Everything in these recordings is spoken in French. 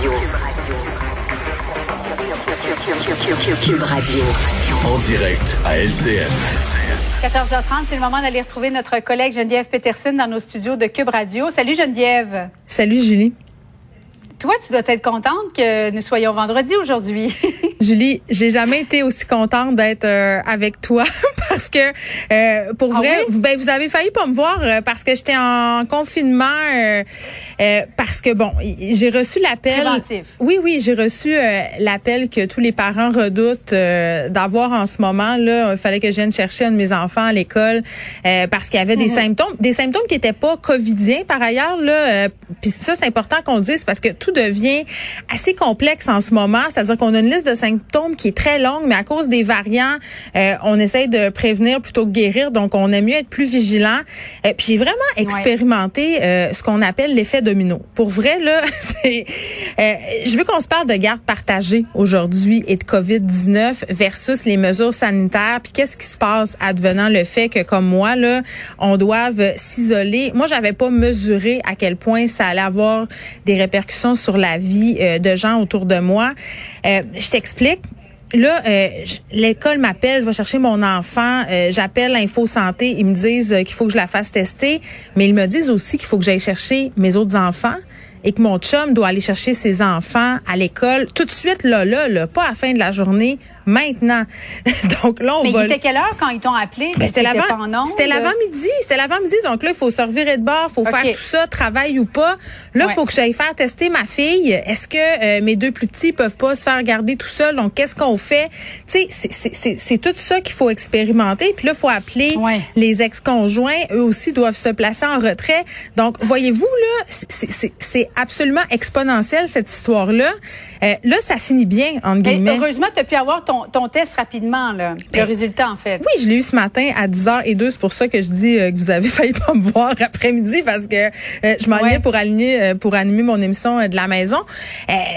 Radio. Cube Radio. En direct à LCN. 14h30, c'est le moment d'aller retrouver notre collègue Geneviève Peterson dans nos studios de Cube Radio. Salut Geneviève. Salut Julie. Toi, tu dois être contente que nous soyons vendredi aujourd'hui. Julie, j'ai jamais été aussi contente d'être euh, avec toi parce que euh, pour Ah vrai, oui? vous, ben, vous avez failli pas me voir euh, parce que j'étais en confinement euh, euh, parce que bon, j'ai reçu l'appel. Oui, oui, j'ai reçu euh, l'appel que tous les parents redoutent euh, d'avoir en ce moment. Là, il fallait que je vienne chercher un de mes enfants à l'école euh, parce qu'il y avait des symptômes, des symptômes qui étaient pas covidiens par ailleurs. Là, euh, puis ça c'est important qu'on le dise parce que tout devient assez complexe en ce moment. C'est-à-dire qu'on a une liste de symptômes qui est très longue, mais à cause des variants, euh, on essaye de prévenir plutôt que guérir. Donc, on aime mieux être plus vigilant. Euh, puis j'ai vraiment expérimenté euh, ce qu'on appelle l'effet domino. Pour vrai, là, c'est. euh, je veux qu'on se parle de garde partagée aujourd'hui et de COVID-19 versus les mesures sanitaires. Puis qu'est-ce qui se passe advenant le fait que, comme moi, là, on doive s'isoler. Moi, j'avais pas mesuré à quel point ça allait avoir des répercussions sur la vie euh, de gens autour de moi. Euh, je t'explique. Là, euh, l'école m'appelle, je vais chercher mon enfant, euh, j'appelle Info Santé, ils me disent euh, qu'il faut que je la fasse tester, mais ils me disent aussi qu'il faut que j'aille chercher mes autres enfants et que mon chum doit aller chercher ses enfants à l'école tout de suite là là, là pas à la fin de la journée, maintenant. Donc là on Mais va il était quelle heure quand ils t'ont appelé? ben, c'était l'avant, c'était l'avant-midi, c'était l'avant-midi. Donc là, il faut se revirer de bord, faut faire tout ça, travail ou pas. Là, il Ouais. faut que j'aille faire tester ma fille. Est-ce que euh, mes deux plus petits peuvent pas se faire garder tout seul Donc qu'est-ce qu'on fait? Tu sais, c'est- tout ça qu'il faut expérimenter. Puis là, il faut appeler Ouais. les ex-conjoints. Eux aussi doivent se placer en retrait. Donc, voyez-vous là, c'est- absolument exponentiel cette histoire-là. Euh, là, ça finit bien entre Mais guillemets. heureusement, tu as pu avoir ton, ton test rapidement, là. Ben, le résultat, en fait. Oui, je l'ai eu ce matin à 10h02. C'est pour ça que je dis euh, que vous avez failli pas me voir après-midi parce que euh, je m'enlignais Ouais. pour aligner euh, pour animer mon émission de la maison.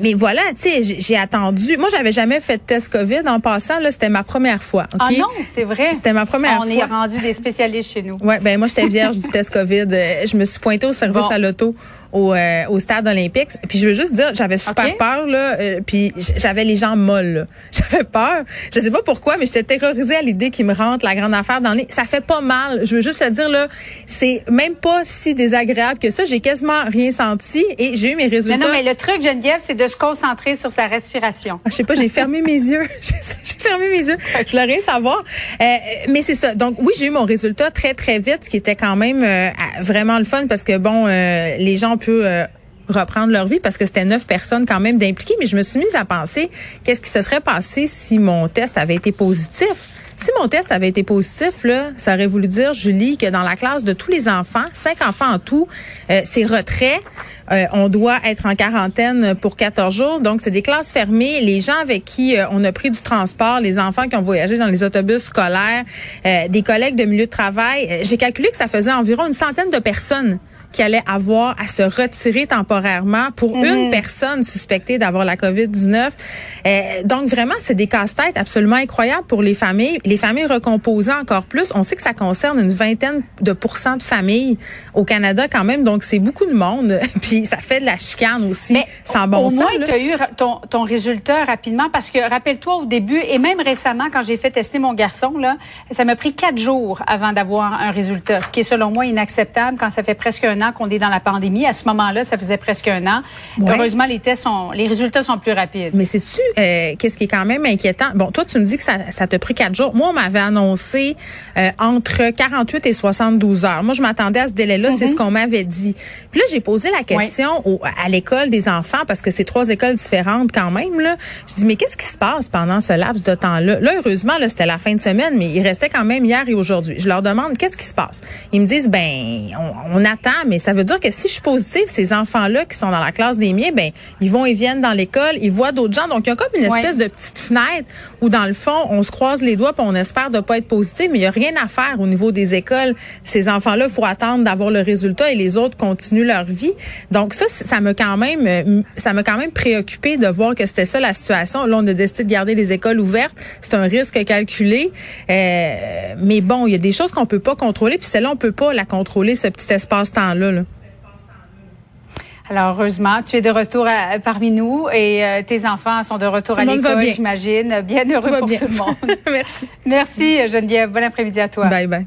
Mais voilà, tu sais, j'ai- attendu. Moi, j'avais jamais fait de test Covid en passant. Là, c'était ma première fois. Ah ok? non, c'est vrai. C'était ma première On fois. est rendu des spécialistes chez nous. Ouais, ben moi j'étais vierge du test Covid. Je me suis pointée au service Bon. à l'auto au, euh, au stade olympique. Puis je veux juste dire, j'avais super peur là. euh, puis j'avais les jambes molles. J'avais peur. Je sais pas pourquoi, mais j'étais terrorisée à l'idée qu'il me rentre la grande affaire dans le nez. Ça fait pas mal. Je veux juste le dire là. C'est même pas si désagréable que ça. J'ai quasiment rien senti et j'ai eu mes Mais résultats. non, mais le truc, Geneviève, c'est de se concentrer sur sa respiration. Ah, je sais pas, j'ai fermé mes yeux. j'ai fermé mes yeux. Je voulais rien savoir. Euh, mais c'est ça. Donc oui, j'ai eu mon résultat très très vite, ce qui était quand même euh, vraiment le fun parce que bon, euh, les gens peuvent euh, reprendre leur vie parce que c'était neuf personnes quand même d'impliquées. Mais je me suis mise à penser qu'est-ce qui se serait passé si mon test avait été positif? Si mon test avait été positif, là, ça aurait voulu dire, Julie, que dans la classe de tous les enfants, cinq enfants en tout, euh, c'est retrait. Euh, on doit être en quarantaine pour 14 jours. Donc, c'est des classes fermées. Les gens avec qui euh, on a pris du transport, les enfants qui ont voyagé dans les autobus scolaires, euh, des collègues de milieu de travail, euh, j'ai calculé que ça faisait environ une centaine de personnes qui allaient avoir à se retirer temporairement pour une personne suspectée d'avoir la COVID-19. Euh, donc, vraiment, c'est des casse-têtes absolument incroyables pour les familles. Les familles recomposées encore plus. On sait que ça concerne une vingtaine de pourcents de familles au Canada quand même. Donc, c'est beaucoup de monde. Puis, ça fait de la chicane aussi, Mais sans bon au sens. moins, là. tu as eu ton, ton résultat rapidement parce que rappelle-toi au début et même récemment quand j'ai fait tester mon garçon là, ça m'a pris quatre jours avant d'avoir un résultat, ce qui est selon moi inacceptable quand ça fait presque un an qu'on est dans la pandémie. À ce moment-là, ça faisait presque un an. Ouais. Heureusement, les tests sont, les résultats sont plus rapides. Mais sais-tu euh, qu'est-ce qui est quand même inquiétant? Bon, toi, tu me dis que ça, ça te pris quatre jours. Moi, on m'avait annoncé euh, entre 48 et 72 heures. Moi, je m'attendais à ce délai-là. C'est ce qu'on m'avait dit. Puis là, j'ai posé la question au- à l'école des enfants, parce que c'est trois écoles différentes quand même. Là. Je dis, mais qu'est-ce qui se passe pendant ce laps de temps-là? Là, heureusement, là, c'était la fin de semaine, mais il restait quand même hier et aujourd'hui. Je leur demande, qu'est-ce qui se passe? Ils me disent, ben, on, on attend, mais mais ça veut dire que si je suis positive, ces enfants-là qui sont dans la classe des miens, ben ils vont et viennent dans l'école, ils voient d'autres gens. Donc, il y a comme une espèce de petite fenêtre où, dans le fond, on se croise les doigts puis on espère de pas être positif, mais il y a rien à faire au niveau des écoles. Ces enfants-là, il faut attendre d'avoir le résultat et les autres continuent leur vie. Donc, ça, ça m'a quand même, euh, ça m'a quand même préoccupé de voir que c'était ça la situation. Là, on a décidé de garder les écoles ouvertes. C'est un risque calculé. Euh, mais bon, il y a des choses qu'on peut pas contrôler, puis celle-là, on peut pas la contrôler, ce petit espace-temps-là. Alors, heureusement, tu es de retour parmi nous et euh, tes enfants sont de retour à l'école, j'imagine. Bien heureux pour tout le monde. Merci. Merci, Geneviève. Bon après-midi à toi. Bye bye.